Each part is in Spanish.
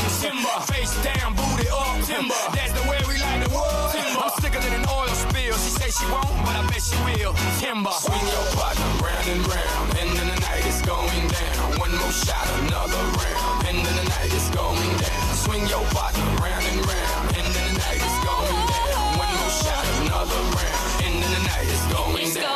thongs. Timber, face down, booty up. Timber, that's the way we like the world. Timber, I'm sicker than an oil spill. She say she won't, but I bet she will. Timber, swing your partner round and round, and then the night is going down. One more shot, another round, and then the night is going down. Swing your partner round and round, and then the night is going down. One more shot, another round, and then the night is going down.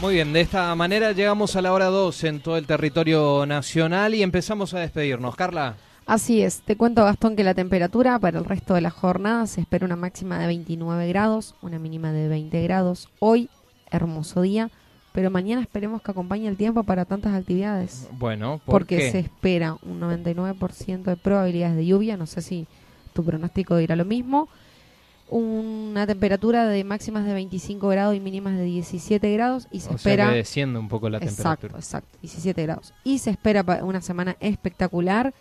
Muy bien, de esta manera llegamos a la hora 2 en todo el territorio nacional y empezamos a despedirnos. Carla. Así es, te cuento Gastón que la temperatura para el resto de la jornada se espera una máxima de 29 grados, una mínima de 20 grados. Hoy, hermoso día, pero mañana esperemos que acompañe el tiempo para tantas actividades. Bueno, ¿por porque qué? se espera un 99% de probabilidades de lluvia, no sé si tu pronóstico dirá lo mismo. Una temperatura de máximas de 25 grados y mínimas de 17 grados y se o espera sea que desciende un poco la exacto, temperatura. exacto, 17 grados. Y se espera una semana espectacular,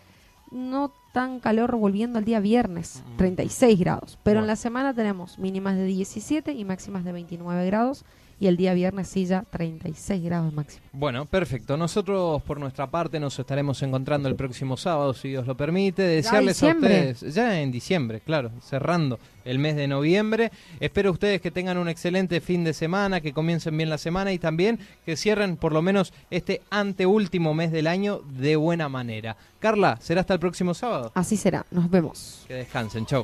no tan calor volviendo al día viernes, 36 grados. Pero en la semana tenemos mínimas de 17 y máximas de 29 grados. Y el día viernes sí ya 36 grados máximo. Bueno, perfecto. Nosotros por nuestra parte nos estaremos encontrando el próximo sábado, si Dios lo permite. Desearles a ustedes, ya en diciembre, claro, cerrando el mes de noviembre. Espero ustedes que tengan un excelente fin de semana, que comiencen bien la semana y también que cierren por lo menos este anteúltimo mes del año de buena manera. Carla, será hasta el próximo sábado. Así será, nos vemos. Que descansen, chau.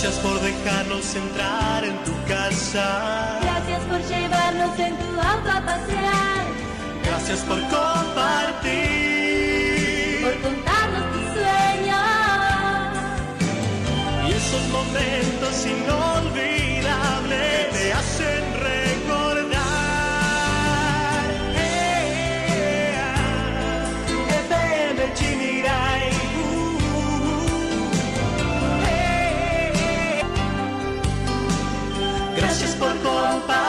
Gracias por dejarnos entrar en tu casa. Gracias por llevarnos en tu auto a pasear, Gracias por compartir. por contarnos tus sueños. Y esos momentos inolvidables te hacen.